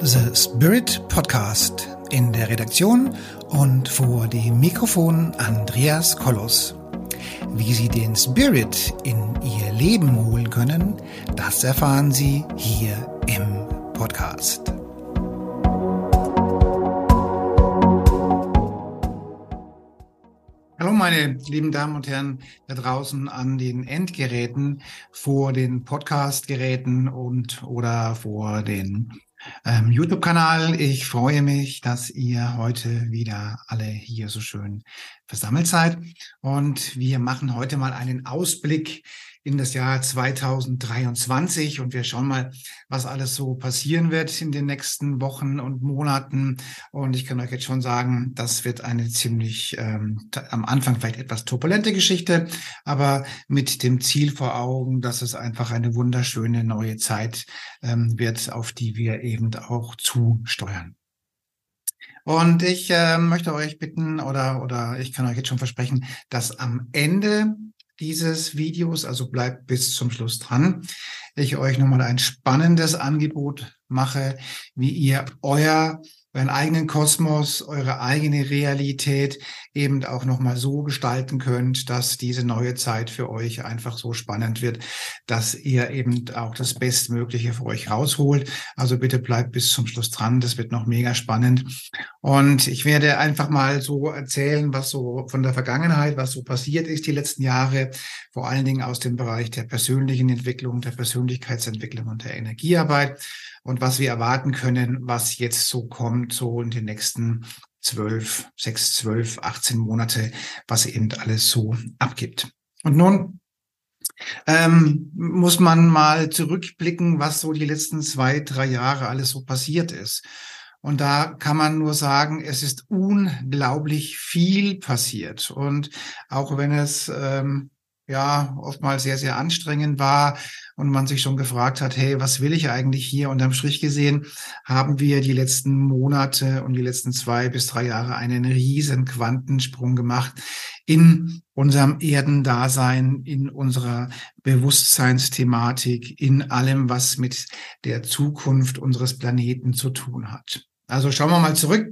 The Spirit Podcast in der Redaktion und vor dem Mikrofon Andreas Kollos. Wie Sie den Spirit in Ihr Leben holen können, das erfahren Sie hier im Podcast. Hallo meine lieben Damen und Herren da draußen an den Endgeräten, vor den Podcastgeräten und oder vor den ähm, YouTube-Kanal. Ich freue mich, dass ihr heute wieder alle hier so schön versammelt seid. Und wir machen heute mal einen Ausblick in das Jahr 2023 und wir schauen mal, was alles so passieren wird in den nächsten Wochen und Monaten. Und ich kann euch jetzt schon sagen, das wird eine ziemlich ähm, am Anfang vielleicht etwas turbulente Geschichte, aber mit dem Ziel vor Augen, dass es einfach eine wunderschöne neue Zeit ähm, wird, auf die wir eben auch zusteuern. Und ich äh, möchte euch bitten oder, oder ich kann euch jetzt schon versprechen, dass am Ende dieses Videos, also bleibt bis zum Schluss dran. Ich euch nochmal ein spannendes Angebot mache, wie ihr euer euren eigenen Kosmos, eure eigene Realität eben auch nochmal so gestalten könnt, dass diese neue Zeit für euch einfach so spannend wird, dass ihr eben auch das Bestmögliche für euch rausholt. Also bitte bleibt bis zum Schluss dran. Das wird noch mega spannend. Und ich werde einfach mal so erzählen, was so von der Vergangenheit, was so passiert ist die letzten Jahre, vor allen Dingen aus dem Bereich der persönlichen Entwicklung, der Persönlichkeitsentwicklung und der Energiearbeit und was wir erwarten können, was jetzt so kommt, so in den nächsten zwölf, sechs, zwölf, 18 Monate, was eben alles so abgibt. Und nun ähm, muss man mal zurückblicken, was so die letzten zwei, drei Jahre alles so passiert ist. Und da kann man nur sagen, es ist unglaublich viel passiert. Und auch wenn es ähm, ja oftmals sehr, sehr anstrengend war und man sich schon gefragt hat, hey, was will ich eigentlich hier? Unterm Strich gesehen haben wir die letzten Monate und die letzten zwei bis drei Jahre einen riesen Quantensprung gemacht in unserem Erdendasein, in unserer Bewusstseinsthematik, in allem, was mit der Zukunft unseres Planeten zu tun hat. Also schauen wir mal zurück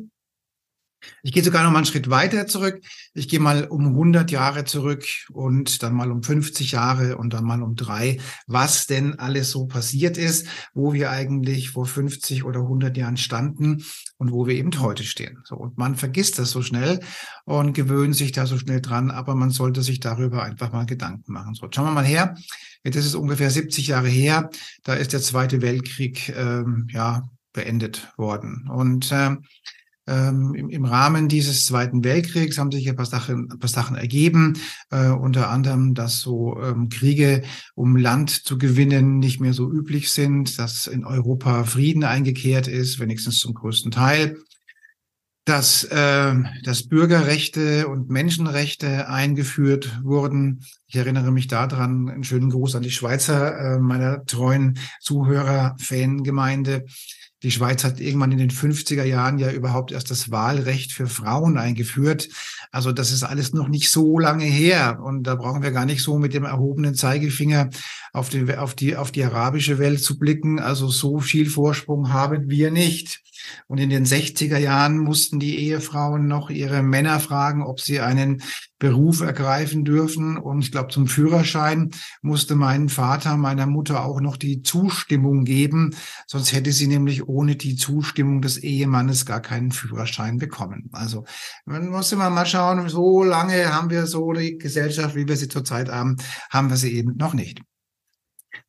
ich gehe sogar noch mal einen Schritt weiter zurück. Ich gehe mal um 100 Jahre zurück und dann mal um 50 Jahre und dann mal um drei, was denn alles so passiert ist, wo wir eigentlich vor 50 oder 100 Jahren standen und wo wir eben heute stehen. So, und man vergisst das so schnell und gewöhnt sich da so schnell dran, aber man sollte sich darüber einfach mal Gedanken machen. So, schauen wir mal her. Jetzt ist es ungefähr 70 Jahre her. Da ist der Zweite Weltkrieg ähm, ja beendet worden. Und äh, ähm, im, im, Rahmen dieses Zweiten Weltkriegs haben sich ein paar Sachen, ein paar Sachen ergeben, äh, unter anderem, dass so ähm, Kriege, um Land zu gewinnen, nicht mehr so üblich sind, dass in Europa Frieden eingekehrt ist, wenigstens zum größten Teil dass, äh, dass Bürgerrechte und Menschenrechte eingeführt wurden. Ich erinnere mich daran, einen schönen Gruß an die Schweizer, äh, meiner treuen Zuhörer, Fangemeinde. Die Schweiz hat irgendwann in den 50er Jahren ja überhaupt erst das Wahlrecht für Frauen eingeführt. Also das ist alles noch nicht so lange her. Und da brauchen wir gar nicht so mit dem erhobenen Zeigefinger auf die, auf die, auf die arabische Welt zu blicken. Also so viel Vorsprung haben wir nicht. Und in den 60er Jahren mussten die Ehefrauen noch ihre Männer fragen, ob sie einen Beruf ergreifen dürfen. Und ich glaube, zum Führerschein musste mein Vater meiner Mutter auch noch die Zustimmung geben. Sonst hätte sie nämlich ohne die Zustimmung des Ehemannes gar keinen Führerschein bekommen. Also man muss immer mal schauen, so lange haben wir so die Gesellschaft, wie wir sie zurzeit haben, haben wir sie eben noch nicht.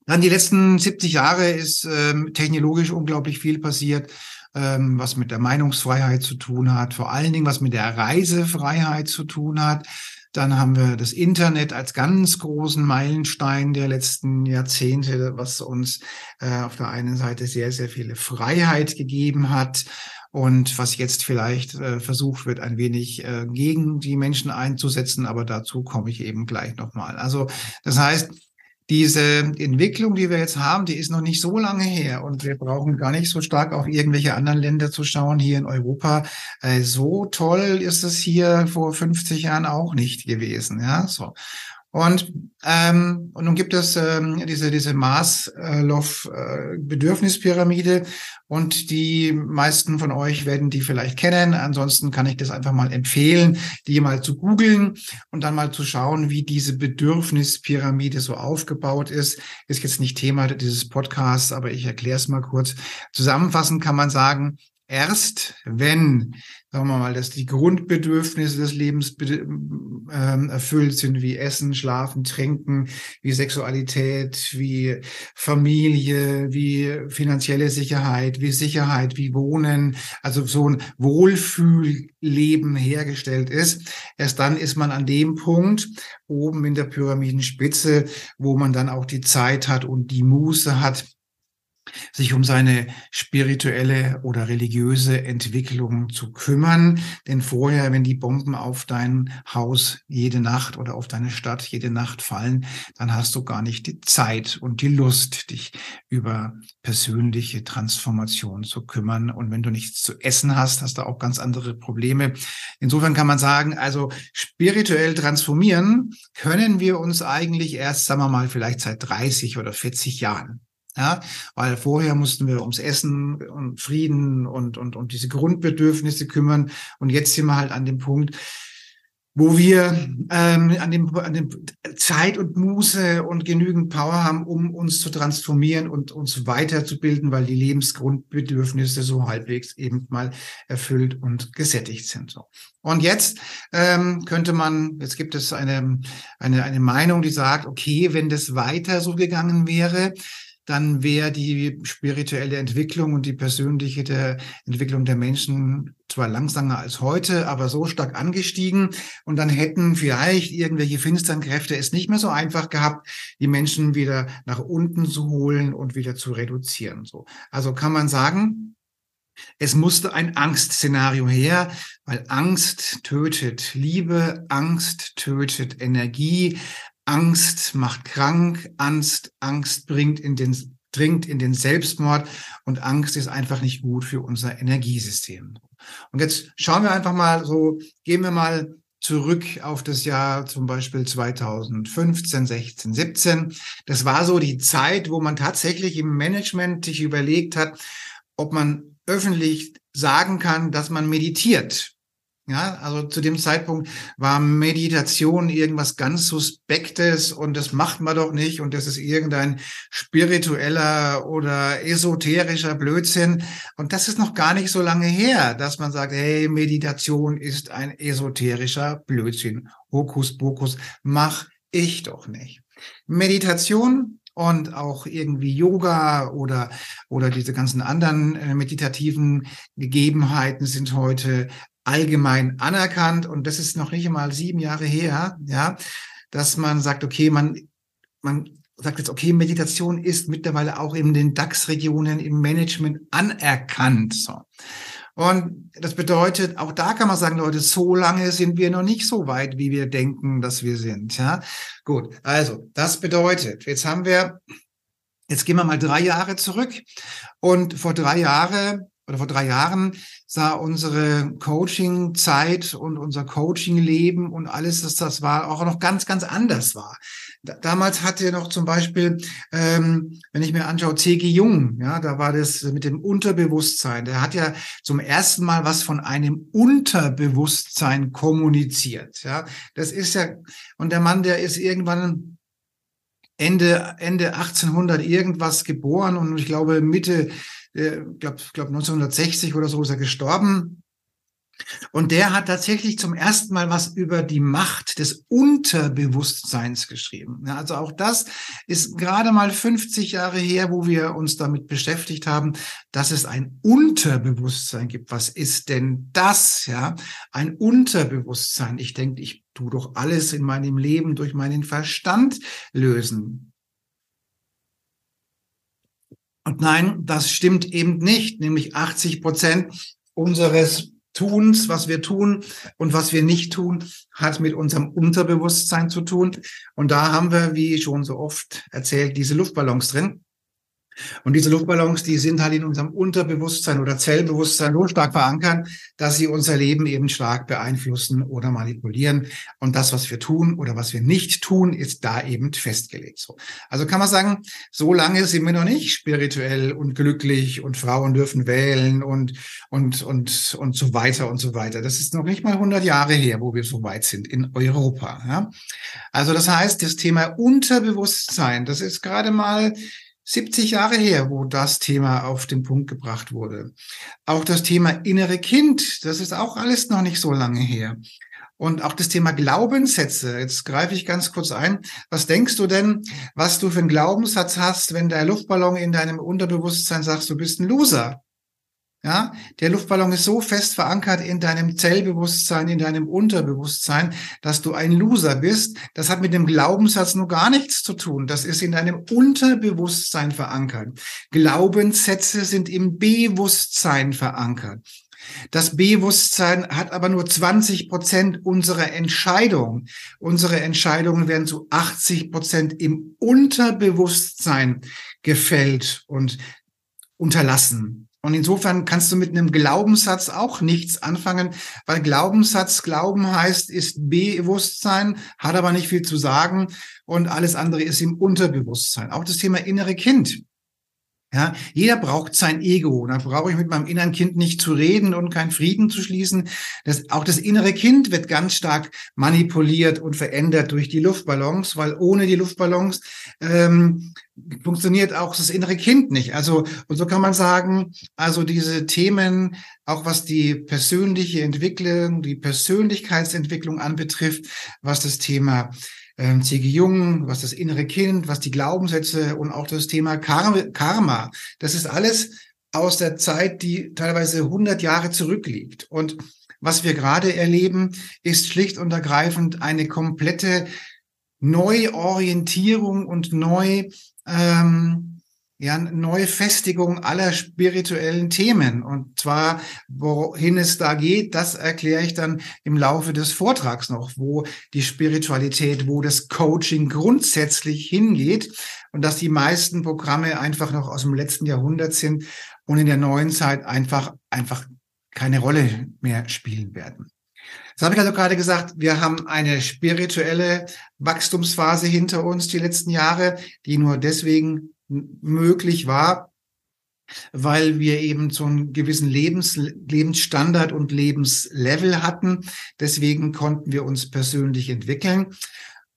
Dann die letzten 70 Jahre ist ähm, technologisch unglaublich viel passiert ähm, was mit der Meinungsfreiheit zu tun hat, vor allen Dingen was mit der Reisefreiheit zu tun hat. Dann haben wir das Internet als ganz großen Meilenstein der letzten Jahrzehnte, was uns äh, auf der einen Seite sehr, sehr viele Freiheit gegeben hat und was jetzt vielleicht äh, versucht wird, ein wenig äh, gegen die Menschen einzusetzen, aber dazu komme ich eben gleich nochmal. Also das heißt, diese Entwicklung, die wir jetzt haben, die ist noch nicht so lange her und wir brauchen gar nicht so stark auf irgendwelche anderen Länder zu schauen hier in Europa. Äh, so toll ist es hier vor 50 Jahren auch nicht gewesen, ja, so. Und, ähm, und nun gibt es ähm, diese, diese Maslow-Bedürfnispyramide und die meisten von euch werden die vielleicht kennen. Ansonsten kann ich das einfach mal empfehlen, die mal zu googeln und dann mal zu schauen, wie diese Bedürfnispyramide so aufgebaut ist. Ist jetzt nicht Thema dieses Podcasts, aber ich erkläre es mal kurz. Zusammenfassend kann man sagen, erst wenn sagen wir mal, dass die Grundbedürfnisse des Lebens äh, erfüllt sind, wie Essen, Schlafen, Trinken, wie Sexualität, wie Familie, wie finanzielle Sicherheit, wie Sicherheit, wie Wohnen, also so ein Wohlfühlleben hergestellt ist. Erst dann ist man an dem Punkt oben in der Pyramidenspitze, wo man dann auch die Zeit hat und die Muße hat, sich um seine spirituelle oder religiöse Entwicklung zu kümmern. Denn vorher, wenn die Bomben auf dein Haus jede Nacht oder auf deine Stadt jede Nacht fallen, dann hast du gar nicht die Zeit und die Lust, dich über persönliche Transformation zu kümmern. Und wenn du nichts zu essen hast, hast du auch ganz andere Probleme. Insofern kann man sagen, also spirituell transformieren können wir uns eigentlich erst, sagen wir mal, vielleicht seit 30 oder 40 Jahren. Ja, weil vorher mussten wir ums Essen und Frieden und, und, und diese Grundbedürfnisse kümmern. Und jetzt sind wir halt an dem Punkt, wo wir ähm, an, dem, an dem Zeit und Muße und genügend Power haben, um uns zu transformieren und uns weiterzubilden, weil die Lebensgrundbedürfnisse so halbwegs eben mal erfüllt und gesättigt sind. So. Und jetzt ähm, könnte man, jetzt gibt es eine, eine, eine Meinung, die sagt, okay, wenn das weiter so gegangen wäre, dann wäre die spirituelle Entwicklung und die persönliche der Entwicklung der Menschen zwar langsamer als heute, aber so stark angestiegen. Und dann hätten vielleicht irgendwelche finsteren Kräfte es nicht mehr so einfach gehabt, die Menschen wieder nach unten zu holen und wieder zu reduzieren. So. Also kann man sagen, es musste ein Angstszenario her, weil Angst tötet Liebe, Angst tötet Energie, Angst macht krank, Angst, Angst bringt in den, dringt in den Selbstmord und Angst ist einfach nicht gut für unser Energiesystem. Und jetzt schauen wir einfach mal so, gehen wir mal zurück auf das Jahr zum Beispiel 2015, 16, 17. Das war so die Zeit, wo man tatsächlich im Management sich überlegt hat, ob man öffentlich sagen kann, dass man meditiert. Ja, also zu dem Zeitpunkt war Meditation irgendwas ganz Suspektes und das macht man doch nicht und das ist irgendein spiritueller oder esoterischer Blödsinn. Und das ist noch gar nicht so lange her, dass man sagt, hey, Meditation ist ein esoterischer Blödsinn. Hokus pokus, mach ich doch nicht. Meditation und auch irgendwie Yoga oder, oder diese ganzen anderen äh, meditativen Gegebenheiten sind heute allgemein anerkannt und das ist noch nicht einmal sieben Jahre her, ja, dass man sagt, okay, man, man sagt jetzt, okay, Meditation ist mittlerweile auch in den DAX-Regionen im Management anerkannt. So. Und das bedeutet, auch da kann man sagen, Leute, so lange sind wir noch nicht so weit, wie wir denken, dass wir sind. Ja, gut. Also, das bedeutet, jetzt haben wir, jetzt gehen wir mal drei Jahre zurück. Und vor drei Jahre oder vor drei Jahren sah unsere Coaching-Zeit und unser Coaching-Leben und alles, dass das war, auch noch ganz, ganz anders war. damals hatte noch zum Beispiel, ähm, wenn ich mir anschaue, C.G. Jung, ja, da war das mit dem Unterbewusstsein. Der hat ja zum ersten Mal was von einem Unterbewusstsein kommuniziert. Ja, das ist ja, und der Mann, der ist irgendwann Ende, Ende 1800 irgendwas geboren und ich glaube Mitte äh, glaube glaub 1960 oder so ist er gestorben. Und der hat tatsächlich zum ersten Mal was über die Macht des Unterbewusstseins geschrieben. Ja, also auch das ist gerade mal 50 Jahre her, wo wir uns damit beschäftigt haben, dass es ein Unterbewusstsein gibt. Was ist denn das? Ja, ein Unterbewusstsein. Ich denke, ich tu doch alles in meinem Leben durch meinen Verstand lösen. Und nein, das stimmt eben nicht. Nämlich 80 Prozent unseres Tuns, was wir tun und was wir nicht tun, hat mit unserem Unterbewusstsein zu tun. Und da haben wir, wie schon so oft erzählt, diese Luftballons drin. Und diese Luftballons, die sind halt in unserem Unterbewusstsein oder Zellbewusstsein so stark verankert, dass sie unser Leben eben stark beeinflussen oder manipulieren. Und das, was wir tun oder was wir nicht tun, ist da eben festgelegt. So. Also kann man sagen, so lange sind wir noch nicht spirituell und glücklich und Frauen dürfen wählen und, und, und, und so weiter und so weiter. Das ist noch nicht mal 100 Jahre her, wo wir so weit sind in Europa. Ja? Also das heißt, das Thema Unterbewusstsein, das ist gerade mal 70 Jahre her, wo das Thema auf den Punkt gebracht wurde. Auch das Thema innere Kind, das ist auch alles noch nicht so lange her. Und auch das Thema Glaubenssätze. Jetzt greife ich ganz kurz ein. Was denkst du denn, was du für einen Glaubenssatz hast, wenn der Luftballon in deinem Unterbewusstsein sagt, du bist ein Loser? Ja, der Luftballon ist so fest verankert in deinem Zellbewusstsein, in deinem Unterbewusstsein, dass du ein Loser bist. Das hat mit dem Glaubenssatz nur gar nichts zu tun. Das ist in deinem Unterbewusstsein verankert. Glaubenssätze sind im Bewusstsein verankert. Das Bewusstsein hat aber nur 20 Prozent unserer Entscheidung. Unsere Entscheidungen werden zu 80 Prozent im Unterbewusstsein gefällt und unterlassen. Und insofern kannst du mit einem Glaubenssatz auch nichts anfangen, weil Glaubenssatz, Glauben heißt, ist Bewusstsein, hat aber nicht viel zu sagen und alles andere ist im Unterbewusstsein. Auch das Thema innere Kind. Ja, jeder braucht sein Ego. Da brauche ich mit meinem inneren Kind nicht zu reden und keinen Frieden zu schließen. Das, auch das innere Kind wird ganz stark manipuliert und verändert durch die Luftballons, weil ohne die Luftballons ähm, funktioniert auch das innere Kind nicht. Also, und so kann man sagen, also diese Themen, auch was die persönliche Entwicklung, die Persönlichkeitsentwicklung anbetrifft, was das Thema ähm, C.G. Jung, was das innere Kind, was die Glaubenssätze und auch das Thema Karma. Das ist alles aus der Zeit, die teilweise 100 Jahre zurückliegt. Und was wir gerade erleben, ist schlicht und ergreifend eine komplette Neuorientierung und neu ähm, ja, neue Festigung aller spirituellen Themen. Und zwar, wohin es da geht, das erkläre ich dann im Laufe des Vortrags noch, wo die Spiritualität, wo das Coaching grundsätzlich hingeht und dass die meisten Programme einfach noch aus dem letzten Jahrhundert sind und in der neuen Zeit einfach, einfach keine Rolle mehr spielen werden. Das habe ich also gerade gesagt, wir haben eine spirituelle Wachstumsphase hinter uns die letzten Jahre, die nur deswegen möglich war, weil wir eben so einen gewissen Lebens, Lebensstandard und Lebenslevel hatten. Deswegen konnten wir uns persönlich entwickeln.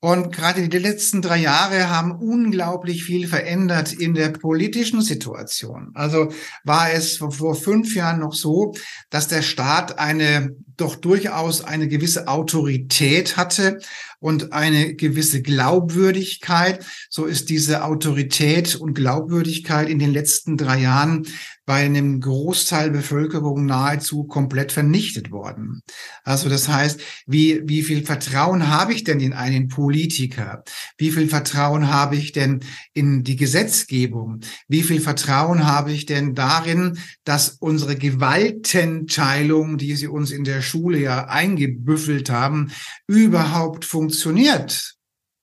Und gerade die letzten drei Jahre haben unglaublich viel verändert in der politischen Situation. Also war es vor fünf Jahren noch so, dass der Staat eine doch durchaus eine gewisse Autorität hatte und eine gewisse Glaubwürdigkeit. So ist diese Autorität und Glaubwürdigkeit in den letzten drei Jahren bei einem Großteil Bevölkerung nahezu komplett vernichtet worden. Also das heißt, wie, wie viel Vertrauen habe ich denn in einen Politiker? Wie viel Vertrauen habe ich denn in die Gesetzgebung? Wie viel Vertrauen habe ich denn darin, dass unsere Gewaltenteilung, die sie uns in der Schule ja eingebüffelt haben, überhaupt funktioniert?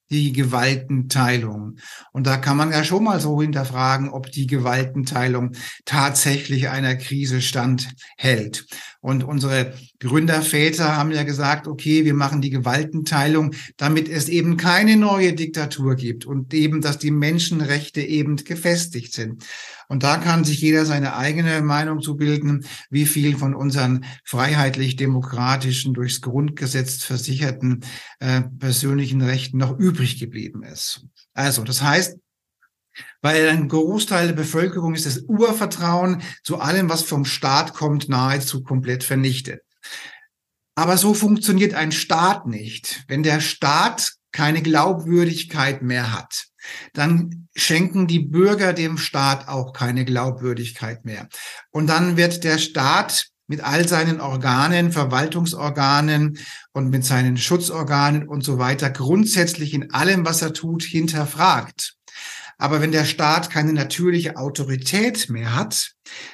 Die Gewaltenteilung. Und da kann man ja schon mal so hinterfragen, ob die Gewaltenteilung tatsächlich einer Krise standhält. Und unsere Gründerväter haben ja gesagt, okay, wir machen die Gewaltenteilung, damit es eben keine neue Diktatur gibt und eben, dass die Menschenrechte eben gefestigt sind. Und da kann sich jeder seine eigene Meinung zu bilden, wie viel von unseren freiheitlich-demokratischen, durchs Grundgesetz versicherten äh, persönlichen Rechten noch übrig geblieben ist. Also, das heißt, weil ein Großteil der Bevölkerung ist das Urvertrauen zu allem, was vom Staat kommt, nahezu komplett vernichtet. Aber so funktioniert ein Staat nicht. Wenn der Staat keine Glaubwürdigkeit mehr hat, dann schenken die Bürger dem Staat auch keine Glaubwürdigkeit mehr. Und dann wird der Staat mit all seinen Organen, Verwaltungsorganen und mit seinen Schutzorganen und so weiter grundsätzlich in allem, was er tut, hinterfragt. Aber wenn der Staat keine natürliche Autorität mehr hat,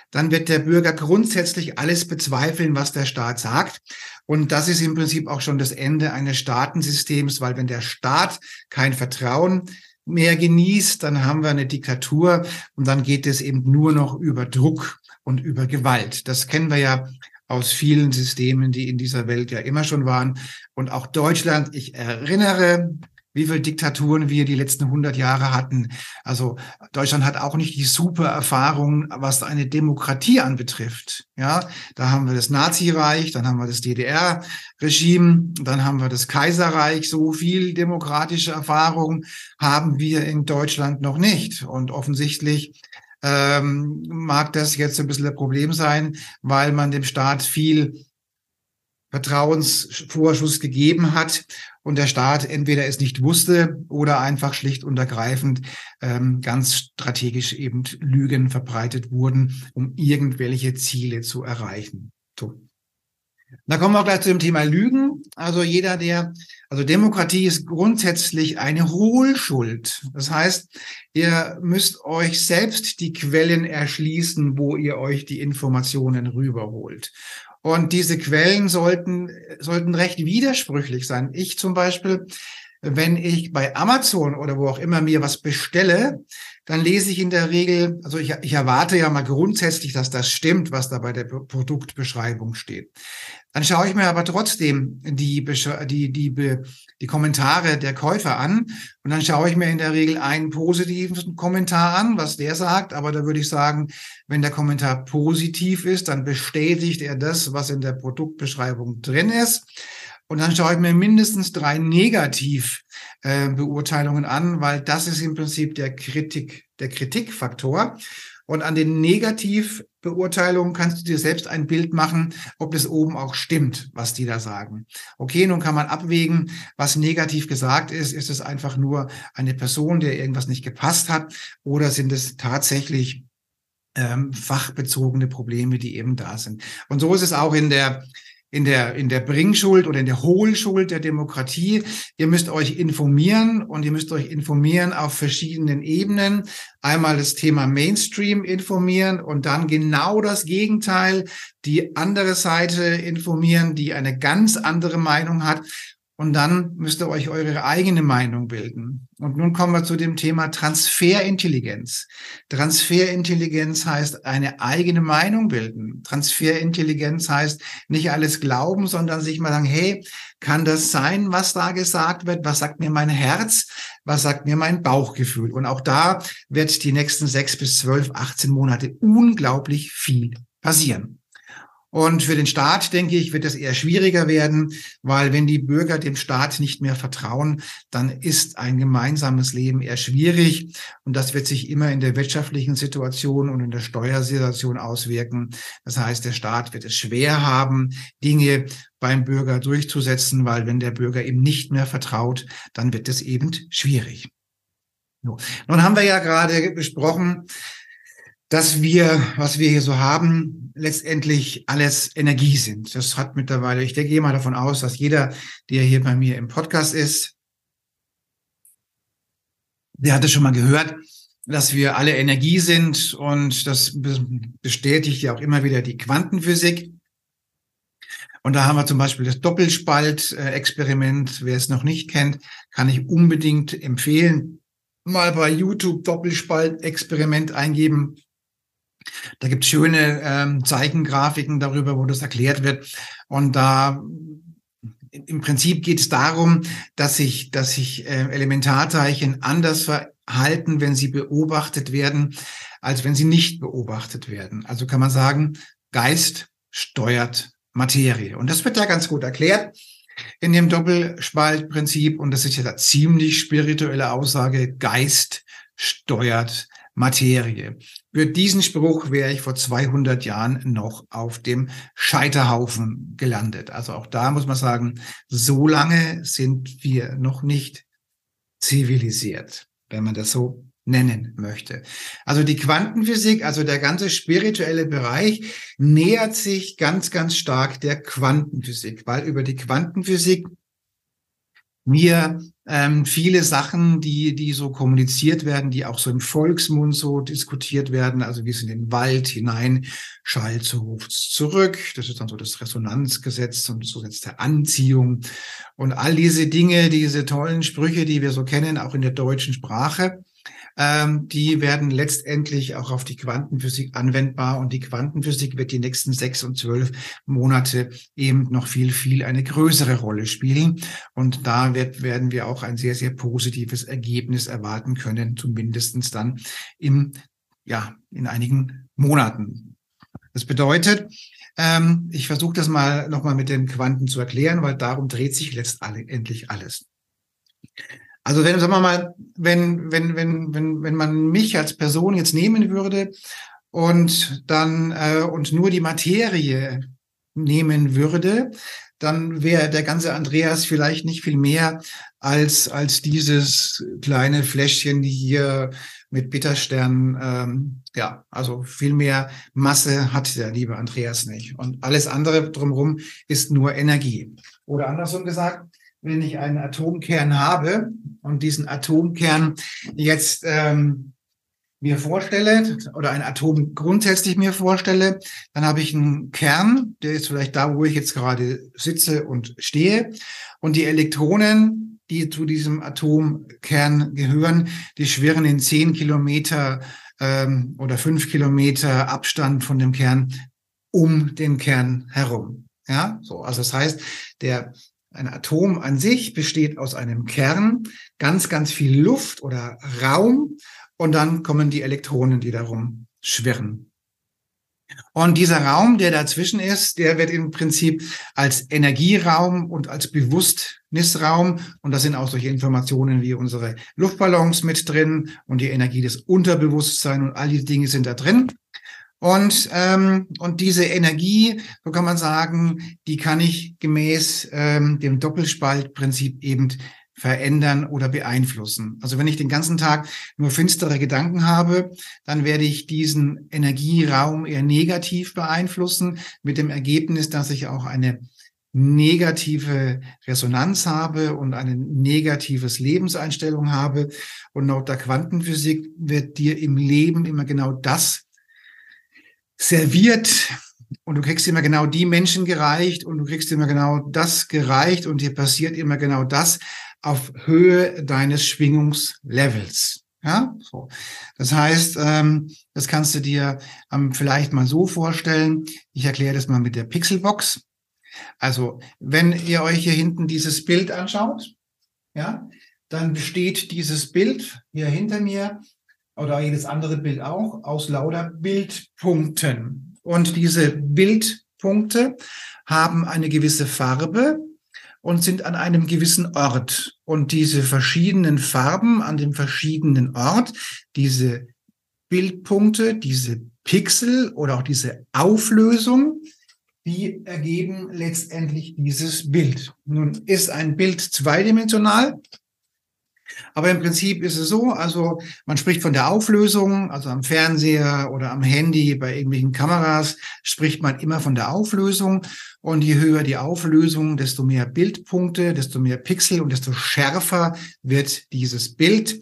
dann wird der Bürger grundsätzlich alles bezweifeln, was der Staat sagt. Und das ist im Prinzip auch schon das Ende eines Staatensystems, weil wenn der Staat kein Vertrauen mehr genießt, dann haben wir eine Diktatur und dann geht es eben nur noch über Druck und über Gewalt. Das kennen wir ja aus vielen Systemen, die in dieser Welt ja immer schon waren. Und auch Deutschland, ich erinnere wie viele Diktaturen wir die letzten 100 Jahre hatten. Also Deutschland hat auch nicht die super Erfahrung, was eine Demokratie anbetrifft. Ja, da haben wir das Nazireich, dann haben wir das DDR-Regime, dann haben wir das Kaiserreich. So viel demokratische Erfahrung haben wir in Deutschland noch nicht. Und offensichtlich ähm, mag das jetzt ein bisschen ein Problem sein, weil man dem Staat viel Vertrauensvorschuss gegeben hat und der Staat entweder es nicht wusste oder einfach schlicht und ergreifend ähm, ganz strategisch eben Lügen verbreitet wurden, um irgendwelche Ziele zu erreichen. So. Da kommen wir auch gleich zu dem Thema Lügen. Also jeder, der, also Demokratie ist grundsätzlich eine Hohlschuld. Das heißt, ihr müsst euch selbst die Quellen erschließen, wo ihr euch die Informationen rüberholt. Und diese Quellen sollten, sollten recht widersprüchlich sein. Ich zum Beispiel, wenn ich bei Amazon oder wo auch immer mir was bestelle, dann lese ich in der Regel, also ich, ich erwarte ja mal grundsätzlich, dass das stimmt, was da bei der Produktbeschreibung steht. Dann schaue ich mir aber trotzdem die, die, die, die Kommentare der Käufer an und dann schaue ich mir in der Regel einen positiven Kommentar an, was der sagt. Aber da würde ich sagen, wenn der Kommentar positiv ist, dann bestätigt er das, was in der Produktbeschreibung drin ist. Und dann schaue ich mir mindestens drei Negativbeurteilungen äh, an, weil das ist im Prinzip der Kritik, der Kritikfaktor. Und an den Negativbeurteilungen kannst du dir selbst ein Bild machen, ob das oben auch stimmt, was die da sagen. Okay, nun kann man abwägen, was negativ gesagt ist. Ist es einfach nur eine Person, der irgendwas nicht gepasst hat, oder sind es tatsächlich ähm, fachbezogene Probleme, die eben da sind? Und so ist es auch in der in der, in der Bringschuld oder in der Hohlschuld der Demokratie. Ihr müsst euch informieren und ihr müsst euch informieren auf verschiedenen Ebenen. Einmal das Thema Mainstream informieren und dann genau das Gegenteil, die andere Seite informieren, die eine ganz andere Meinung hat. Und dann müsst ihr euch eure eigene Meinung bilden. Und nun kommen wir zu dem Thema Transferintelligenz. Transferintelligenz heißt eine eigene Meinung bilden. Transferintelligenz heißt nicht alles glauben, sondern sich mal sagen, hey, kann das sein, was da gesagt wird? Was sagt mir mein Herz? Was sagt mir mein Bauchgefühl? Und auch da wird die nächsten sechs bis zwölf, 18 Monate unglaublich viel passieren. Und für den Staat, denke ich, wird es eher schwieriger werden, weil wenn die Bürger dem Staat nicht mehr vertrauen, dann ist ein gemeinsames Leben eher schwierig. Und das wird sich immer in der wirtschaftlichen Situation und in der Steuersituation auswirken. Das heißt, der Staat wird es schwer haben, Dinge beim Bürger durchzusetzen, weil wenn der Bürger ihm nicht mehr vertraut, dann wird es eben schwierig. Nun haben wir ja gerade besprochen, dass wir, was wir hier so haben, letztendlich alles Energie sind. Das hat mittlerweile, ich denke mal davon aus, dass jeder, der hier bei mir im Podcast ist, der hatte schon mal gehört, dass wir alle Energie sind und das bestätigt ja auch immer wieder die Quantenphysik. Und da haben wir zum Beispiel das Doppelspalt-Experiment. Wer es noch nicht kennt, kann ich unbedingt empfehlen. Mal bei YouTube Doppelspalt-Experiment eingeben. Da gibt es schöne ähm, Zeichengrafiken darüber, wo das erklärt wird. Und da im Prinzip geht es darum, dass sich, dass sich äh, Elementarteilchen anders verhalten, wenn sie beobachtet werden, als wenn sie nicht beobachtet werden. Also kann man sagen, Geist steuert Materie. Und das wird da ganz gut erklärt in dem Doppelspaltprinzip. Und das ist ja eine ziemlich spirituelle Aussage. Geist steuert Materie. Für diesen Spruch wäre ich vor 200 Jahren noch auf dem Scheiterhaufen gelandet. Also auch da muss man sagen, so lange sind wir noch nicht zivilisiert, wenn man das so nennen möchte. Also die Quantenphysik, also der ganze spirituelle Bereich nähert sich ganz, ganz stark der Quantenphysik, weil über die Quantenphysik mir ähm, viele Sachen, die, die so kommuniziert werden, die auch so im Volksmund so diskutiert werden. Also wie es in den Wald hinein schallt, so ruft zurück. Das ist dann so das Resonanzgesetz und so Gesetz der Anziehung. Und all diese Dinge, diese tollen Sprüche, die wir so kennen, auch in der deutschen Sprache, ähm, die werden letztendlich auch auf die Quantenphysik anwendbar und die Quantenphysik wird die nächsten sechs und zwölf Monate eben noch viel, viel eine größere Rolle spielen. Und da wird, werden wir auch ein sehr, sehr positives Ergebnis erwarten können, zumindestens dann im, ja, in einigen Monaten. Das bedeutet, ähm, ich versuche das mal nochmal mit den Quanten zu erklären, weil darum dreht sich letztendlich alles. Also wenn, sagen wir mal, wenn, wenn, wenn, wenn, wenn man mich als Person jetzt nehmen würde und dann äh, und nur die Materie nehmen würde, dann wäre der ganze Andreas vielleicht nicht viel mehr als als dieses kleine Fläschchen hier mit Bitterstern. Ähm, ja, also viel mehr Masse hat der liebe Andreas nicht. Und alles andere drumherum ist nur Energie. Oder andersrum gesagt, wenn ich einen Atomkern habe und diesen Atomkern jetzt ähm, mir vorstelle oder ein Atom grundsätzlich mir vorstelle, dann habe ich einen Kern, der ist vielleicht da, wo ich jetzt gerade sitze und stehe. Und die Elektronen, die zu diesem Atomkern gehören, die schwirren in zehn Kilometer ähm, oder fünf Kilometer Abstand von dem Kern um den Kern herum. Ja, so. Also das heißt, der ein Atom an sich besteht aus einem Kern, ganz, ganz viel Luft oder Raum und dann kommen die Elektronen, die darum schwirren. Und dieser Raum, der dazwischen ist, der wird im Prinzip als Energieraum und als Bewusstsnisraum, und da sind auch solche Informationen wie unsere Luftballons mit drin und die Energie des Unterbewusstseins und all diese Dinge sind da drin. Und, ähm, und diese Energie, so kann man sagen, die kann ich gemäß ähm, dem Doppelspaltprinzip eben verändern oder beeinflussen. Also wenn ich den ganzen Tag nur finstere Gedanken habe, dann werde ich diesen Energieraum eher negativ beeinflussen, mit dem Ergebnis, dass ich auch eine negative Resonanz habe und eine negatives Lebenseinstellung habe. Und laut der Quantenphysik wird dir im Leben immer genau das serviert und du kriegst immer genau die Menschen gereicht und du kriegst immer genau das gereicht und dir passiert immer genau das auf Höhe deines Schwingungslevels. Ja, so. Das heißt, ähm, das kannst du dir ähm, vielleicht mal so vorstellen. Ich erkläre das mal mit der Pixelbox. Also, wenn ihr euch hier hinten dieses Bild anschaut, ja, dann besteht dieses Bild hier hinter mir oder jedes andere Bild auch aus lauter Bildpunkten. Und diese Bildpunkte haben eine gewisse Farbe und sind an einem gewissen Ort. Und diese verschiedenen Farben an dem verschiedenen Ort, diese Bildpunkte, diese Pixel oder auch diese Auflösung, die ergeben letztendlich dieses Bild. Nun ist ein Bild zweidimensional, aber im Prinzip ist es so, also man spricht von der Auflösung, also am Fernseher oder am Handy, bei irgendwelchen Kameras spricht man immer von der Auflösung. Und je höher die Auflösung, desto mehr Bildpunkte, desto mehr Pixel und desto schärfer wird dieses Bild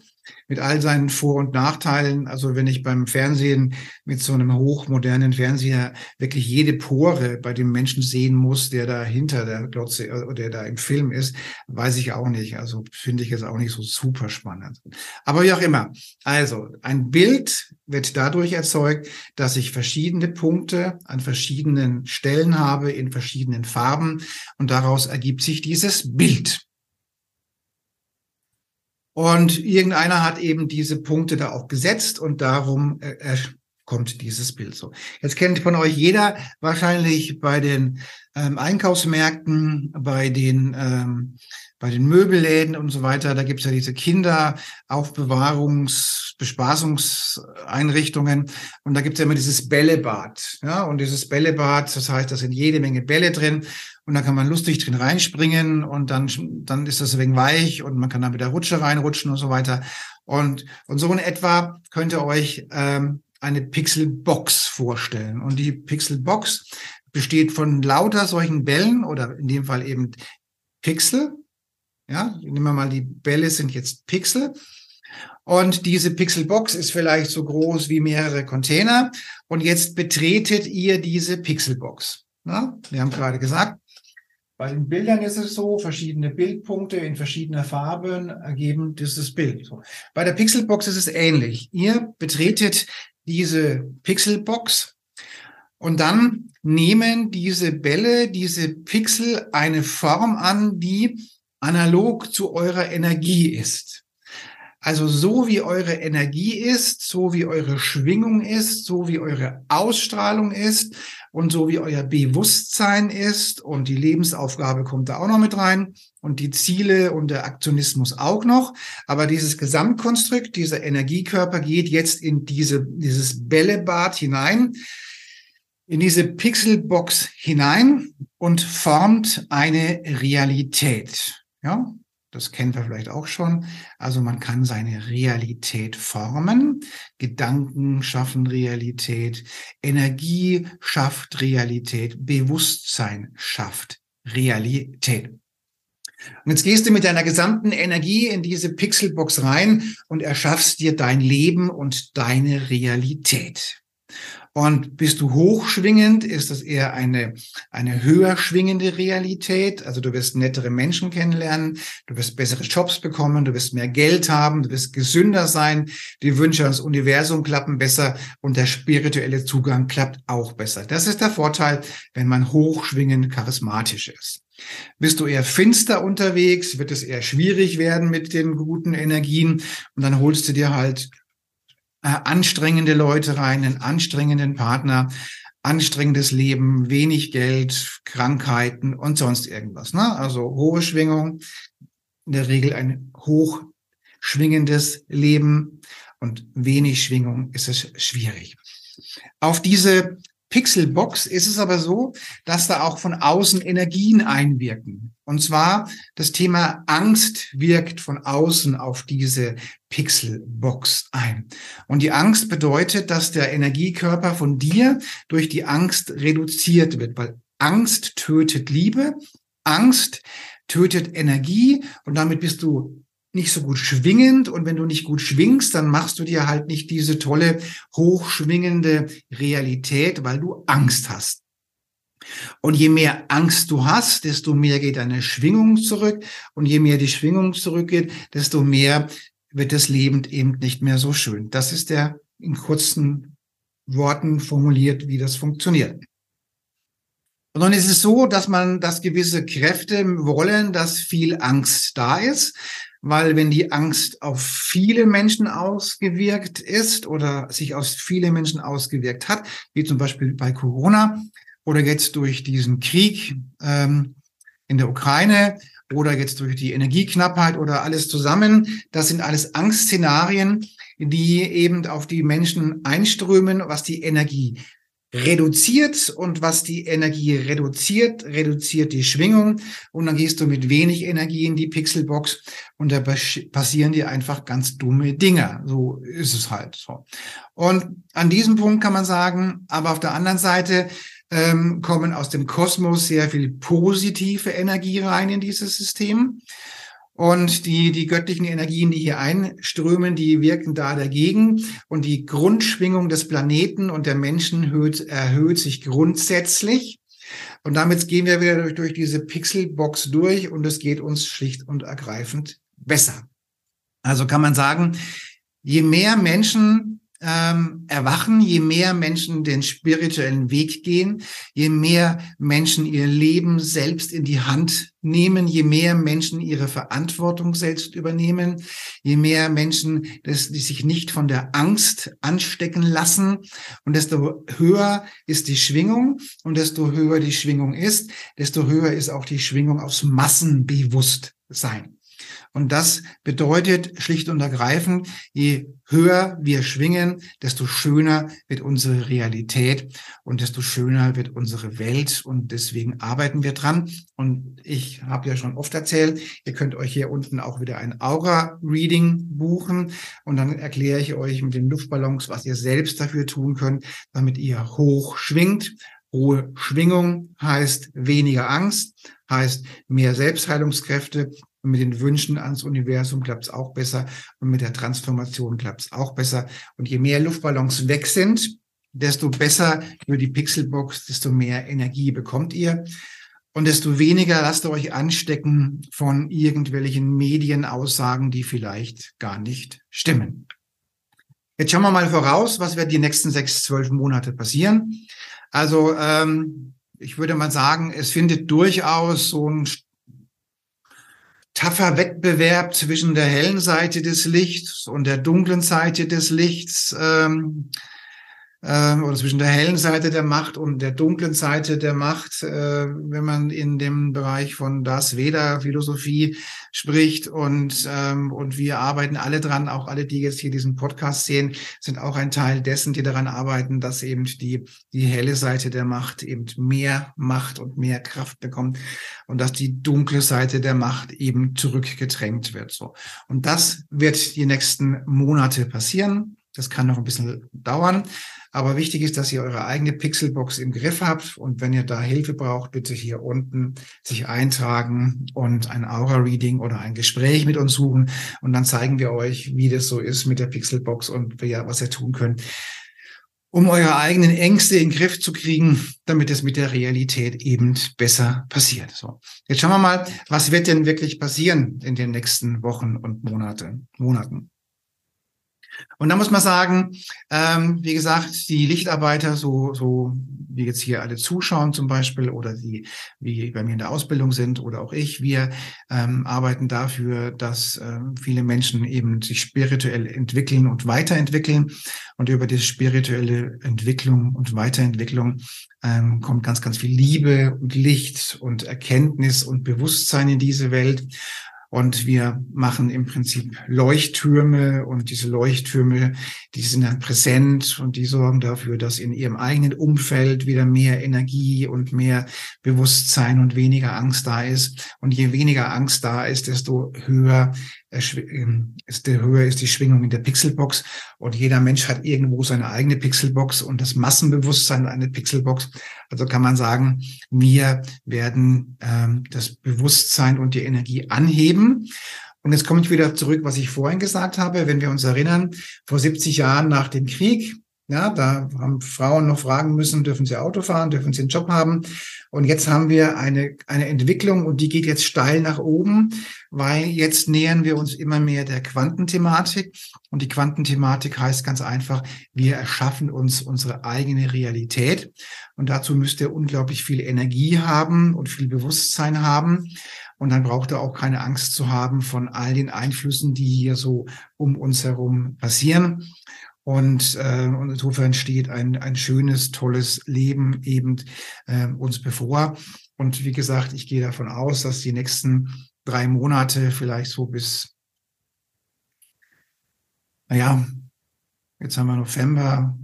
mit all seinen Vor- und Nachteilen. Also wenn ich beim Fernsehen mit so einem hochmodernen Fernseher wirklich jede Pore bei dem Menschen sehen muss, der da hinter der Glotze oder äh, der da im Film ist, weiß ich auch nicht. Also finde ich jetzt auch nicht so super spannend. Aber wie auch immer. Also ein Bild wird dadurch erzeugt, dass ich verschiedene Punkte an verschiedenen Stellen habe, in verschiedenen Farben und daraus ergibt sich dieses Bild. Und irgendeiner hat eben diese Punkte da auch gesetzt und darum äh, kommt dieses Bild so. Jetzt kennt von euch jeder wahrscheinlich bei den ähm, Einkaufsmärkten, bei den ähm, bei den Möbelläden und so weiter, da gibt's ja diese Kinderaufbewahrungs-, Bespaßungseinrichtungen und da gibt's ja immer dieses Bällebad. Ja, und dieses Bällebad, das heißt, da sind jede Menge Bälle drin und da kann man lustig drin reinspringen und dann, dann ist das ein wenig weich und man kann dann mit der Rutsche reinrutschen und so weiter. Und, und so in etwa könnt ihr euch ähm, eine Pixelbox vorstellen. Und die Pixelbox besteht von lauter solchen Bällen oder in dem Fall eben Pixel Ja, nehmen wir mal die Bälle sind jetzt Pixel. Und diese Pixelbox ist vielleicht so groß wie mehrere Container. Und jetzt betretet ihr diese Pixelbox. Ja, wir haben gerade gesagt, bei den Bildern ist es so, verschiedene Bildpunkte in verschiedener Farben ergeben dieses Bild. Bei der Pixelbox ist es ähnlich. Ihr betretet diese Pixelbox und dann nehmen diese Bälle, diese Pixel eine Form an, die analog zu eurer Energie ist. Also so wie eure Energie ist, so wie eure Schwingung ist, so wie eure Ausstrahlung ist, und so wie euer Bewusstsein ist und die Lebensaufgabe kommt da auch noch mit rein und die Ziele und der Aktionismus auch noch. Aber dieses Gesamtkonstrukt, dieser Energiekörper geht jetzt in diese, dieses Bällebad hinein, in diese Pixelbox hinein und formt eine Realität. Ja, das kennen wir vielleicht auch schon. Also man kann seine Realität formen. Gedanken schaffen Realität. Energie schafft Realität. Bewusstsein schafft Realität. Und jetzt gehst du mit deiner gesamten Energie in diese Pixelbox rein und erschaffst dir dein Leben und deine Realität. Und bist du hochschwingend, ist das eher eine, eine höher schwingende Realität. Also du wirst nettere Menschen kennenlernen, du wirst bessere Jobs bekommen, du wirst mehr Geld haben, du wirst gesünder sein, die Wünsche ans Universum klappen besser und der spirituelle Zugang klappt auch besser. Das ist der Vorteil, wenn man hochschwingend charismatisch ist. Bist du eher finster unterwegs, wird es eher schwierig werden mit den guten Energien und dann holst du dir halt äh, anstrengende Leute rein, einen anstrengenden Partner, anstrengendes Leben, wenig Geld, Krankheiten und sonst irgendwas. Ne? Also hohe Schwingung, in der Regel ein hochschwingendes Leben und wenig Schwingung ist es schwierig. Auf diese Pixelbox ist es aber so, dass da auch von außen Energien einwirken. Und zwar das Thema Angst wirkt von außen auf diese Pixelbox ein. Und die Angst bedeutet, dass der Energiekörper von dir durch die Angst reduziert wird, weil Angst tötet Liebe, Angst tötet Energie und damit bist du nicht so gut schwingend und wenn du nicht gut schwingst, dann machst du dir halt nicht diese tolle, hochschwingende Realität, weil du Angst hast. Und je mehr Angst du hast, desto mehr geht deine Schwingung zurück. Und je mehr die Schwingung zurückgeht, desto mehr wird das Leben eben nicht mehr so schön. Das ist der in kurzen Worten formuliert, wie das funktioniert. Und dann ist es so, dass man, dass gewisse Kräfte wollen, dass viel Angst da ist weil wenn die Angst auf viele Menschen ausgewirkt ist oder sich aus viele Menschen ausgewirkt hat, wie zum Beispiel bei Corona oder jetzt durch diesen Krieg ähm, in der Ukraine oder jetzt durch die Energieknappheit oder alles zusammen, das sind alles Angstszenarien, die eben auf die Menschen einströmen, was die Energie reduziert und was die Energie reduziert, reduziert die Schwingung und dann gehst du mit wenig Energie in die Pixelbox und da passieren dir einfach ganz dumme Dinge. So ist es halt so. Und an diesem Punkt kann man sagen, aber auf der anderen Seite ähm, kommen aus dem Kosmos sehr viel positive Energie rein in dieses System. Und die, die göttlichen Energien, die hier einströmen, die wirken da dagegen. Und die Grundschwingung des Planeten und der Menschen erhöht, erhöht sich grundsätzlich. Und damit gehen wir wieder durch, durch diese Pixelbox durch und es geht uns schlicht und ergreifend besser. Also kann man sagen, je mehr Menschen ähm, erwachen, je mehr Menschen den spirituellen Weg gehen, je mehr Menschen ihr Leben selbst in die Hand nehmen, je mehr Menschen ihre Verantwortung selbst übernehmen, je mehr Menschen, das, die sich nicht von der Angst anstecken lassen und desto höher ist die Schwingung und desto höher die Schwingung ist, desto höher ist auch die Schwingung aufs Massenbewusstsein. Und das bedeutet schlicht und ergreifend, je höher wir schwingen, desto schöner wird unsere Realität und desto schöner wird unsere Welt. Und deswegen arbeiten wir dran. Und ich habe ja schon oft erzählt, ihr könnt euch hier unten auch wieder ein Aura-Reading buchen. Und dann erkläre ich euch mit den Luftballons, was ihr selbst dafür tun könnt, damit ihr hoch schwingt. Hohe Schwingung heißt weniger Angst, heißt mehr Selbstheilungskräfte Und mit den Wünschen ans Universum klappt es auch besser. Und mit der Transformation klappt es auch besser. Und je mehr Luftballons weg sind, desto besser über die Pixelbox, desto mehr Energie bekommt ihr. Und desto weniger lasst ihr euch anstecken von irgendwelchen Medienaussagen, die vielleicht gar nicht stimmen. Jetzt schauen wir mal voraus, was wird die nächsten sechs, zwölf Monate passieren. Also ähm, ich würde mal sagen, es findet durchaus so ein taffer Wettbewerb zwischen der hellen Seite des Lichts und der dunklen Seite des Lichts ähm, ähm, oder zwischen der hellen Seite der Macht und der dunklen Seite der Macht, äh, wenn man in dem Bereich von Das Veda Philosophie spricht und ähm, und wir arbeiten alle dran, auch alle, die jetzt hier diesen Podcast sehen, sind auch ein Teil dessen, die daran arbeiten, dass eben die die helle Seite der Macht eben mehr Macht und mehr Kraft bekommt und dass die dunkle Seite der Macht eben zurückgedrängt wird. So und das wird die nächsten Monate passieren. Das kann noch ein bisschen dauern. Aber wichtig ist, dass ihr eure eigene Pixelbox im Griff habt. Und wenn ihr da Hilfe braucht, bitte hier unten sich eintragen und ein Aura-Reading oder ein Gespräch mit uns suchen. Und dann zeigen wir euch, wie das so ist mit der Pixelbox und was ihr tun könnt, um eure eigenen Ängste in den Griff zu kriegen, damit es mit der Realität eben besser passiert. So. Jetzt schauen wir mal, was wird denn wirklich passieren in den nächsten Wochen und Monate, Monaten. Und da muss man sagen, ähm, wie gesagt, die Lichtarbeiter, so, so wie jetzt hier alle zuschauen zum Beispiel oder die, wie bei mir in der Ausbildung sind oder auch ich, wir ähm, arbeiten dafür, dass ähm, viele Menschen eben sich spirituell entwickeln und weiterentwickeln. Und über diese spirituelle Entwicklung und Weiterentwicklung ähm, kommt ganz, ganz viel Liebe und Licht und Erkenntnis und Bewusstsein in diese Welt. Und wir machen im Prinzip Leuchttürme und diese Leuchttürme, die sind dann präsent und die sorgen dafür, dass in ihrem eigenen Umfeld wieder mehr Energie und mehr Bewusstsein und weniger Angst da ist. Und je weniger Angst da ist, desto höher ist der höher ist die Schwingung in der Pixelbox und jeder Mensch hat irgendwo seine eigene Pixelbox und das Massenbewusstsein eine Pixelbox. Also kann man sagen, wir werden ähm, das Bewusstsein und die Energie anheben. Und jetzt komme ich wieder zurück, was ich vorhin gesagt habe. Wenn wir uns erinnern, vor 70 Jahren nach dem Krieg ja, da haben Frauen noch fragen müssen, dürfen sie Auto fahren, dürfen sie einen Job haben. Und jetzt haben wir eine, eine Entwicklung und die geht jetzt steil nach oben, weil jetzt nähern wir uns immer mehr der Quantenthematik. Und die Quantenthematik heißt ganz einfach, wir erschaffen uns unsere eigene Realität. Und dazu müsst ihr unglaublich viel Energie haben und viel Bewusstsein haben. Und dann braucht er auch keine Angst zu haben von all den Einflüssen, die hier so um uns herum passieren. Und, äh, und insofern steht ein, ein schönes, tolles Leben eben äh, uns bevor. Und wie gesagt, ich gehe davon aus, dass die nächsten drei Monate vielleicht so bis, naja, jetzt haben wir November,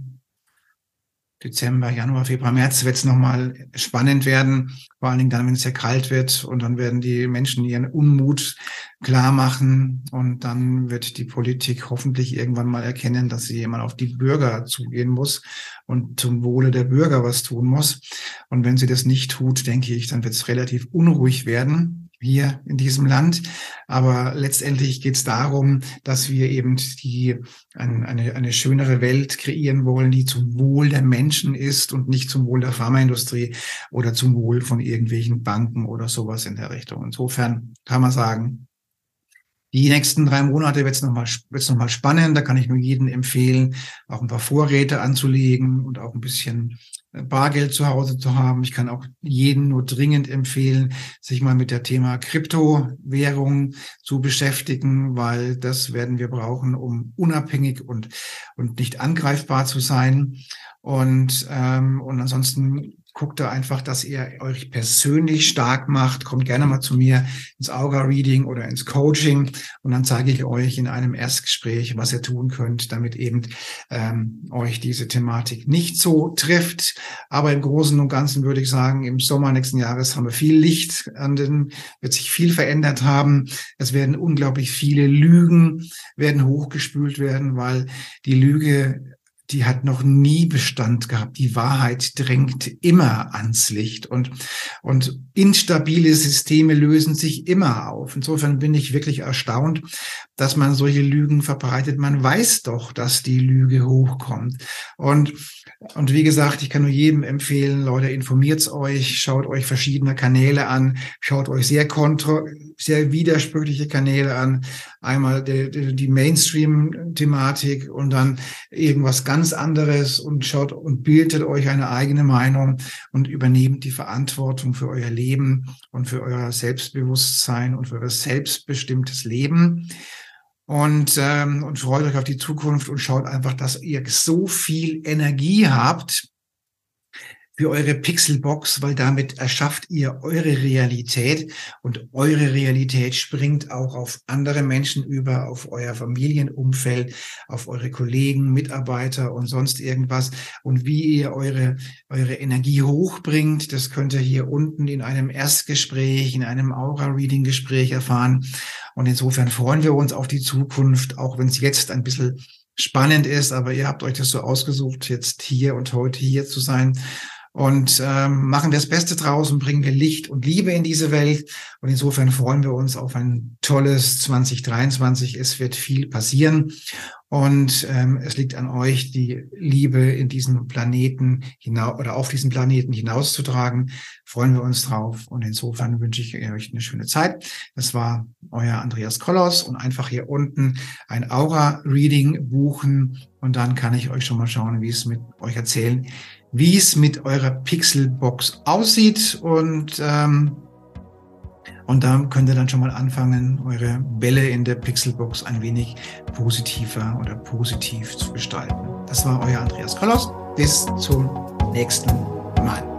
Dezember, Januar, Februar, März wird es nochmal spannend werden. Vor allen Dingen dann, wenn es sehr kalt wird und dann werden die Menschen ihren Unmut klar machen und dann wird die Politik hoffentlich irgendwann mal erkennen, dass sie jemand auf die Bürger zugehen muss und zum Wohle der Bürger was tun muss. Und wenn sie das nicht tut, denke ich, dann wird es relativ unruhig werden hier in diesem Land. Aber letztendlich geht es darum, dass wir eben die, ein, eine, eine schönere Welt kreieren wollen, die zum Wohl der Menschen ist und nicht zum Wohl der Pharmaindustrie oder zum Wohl von irgendwelchen Banken oder sowas in der Richtung. Insofern kann man sagen, die nächsten drei Monate wird es nochmal wird's noch spannend. Da kann ich nur jedem empfehlen, auch ein paar Vorräte anzulegen und auch ein bisschen äh, Bargeld zu Hause zu haben. Ich kann auch jeden nur dringend empfehlen, sich mal mit der Thema Kryptowährung zu beschäftigen, weil das werden wir brauchen, um unabhängig und, und nicht angreifbar zu sein. Und, ähm, und ansonsten guckt da einfach, dass ihr euch persönlich stark macht. Kommt gerne mal zu mir ins Auga-Reading oder ins Coaching und dann zeige ich euch in einem Erstgespräch, was ihr tun könnt, damit eben ähm, euch diese Thematik nicht so trifft. Aber im Großen und Ganzen würde ich sagen, im Sommer nächsten Jahres haben wir viel Licht an den, wird sich viel verändert haben. Es werden unglaublich viele Lügen werden hochgespült werden, weil die Lüge die hat noch nie Bestand gehabt. Die Wahrheit drängt immer ans Licht und, und instabile Systeme lösen sich immer auf. Insofern bin ich wirklich erstaunt, dass man solche Lügen verbreitet. Man weiß doch, dass die Lüge hochkommt. Und, und wie gesagt, ich kann nur jedem empfehlen, Leute, informiert euch, schaut euch verschiedene Kanäle an, schaut euch sehr kontro, sehr widersprüchliche Kanäle an. Einmal die, die, Mainstream-Thematik und dann irgendwas ganz anderes und schaut und bildet euch eine eigene Meinung und übernehmt die Verantwortung für euer Leben und für euer Selbstbewusstsein und für euer selbstbestimmtes Leben. Und, ähm, und freut euch auf die Zukunft und schaut einfach, dass ihr so viel Energie habt, für eure Pixelbox, weil damit erschafft ihr eure Realität und eure Realität springt auch auf andere Menschen über, auf euer Familienumfeld, auf eure Kollegen, Mitarbeiter und sonst irgendwas. Und wie ihr eure, eure Energie hochbringt, das könnt ihr hier unten in einem Erstgespräch, in einem Aura-Reading-Gespräch erfahren. Und insofern freuen wir uns auf die Zukunft, auch wenn es jetzt ein bisschen spannend ist, aber ihr habt euch das so ausgesucht, jetzt hier und heute hier zu sein. Und ähm, machen wir das Beste draus und bringen wir Licht und Liebe in diese Welt. Und insofern freuen wir uns auf ein tolles 2023. Es wird viel passieren. Und ähm, es liegt an euch, die Liebe in diesen Planeten hinaus oder auf diesen Planeten hinauszutragen. Freuen wir uns drauf. Und insofern wünsche ich euch eine schöne Zeit. Das war euer Andreas Kollos und einfach hier unten ein Aura-Reading buchen. Und dann kann ich euch schon mal schauen, wie es mit euch erzählen, wie es mit eurer Pixelbox aussieht und ähm, und da könnt ihr dann schon mal anfangen, eure Bälle in der Pixelbox ein wenig positiver oder positiv zu gestalten. Das war euer Andreas Kollos. Bis zum nächsten Mal.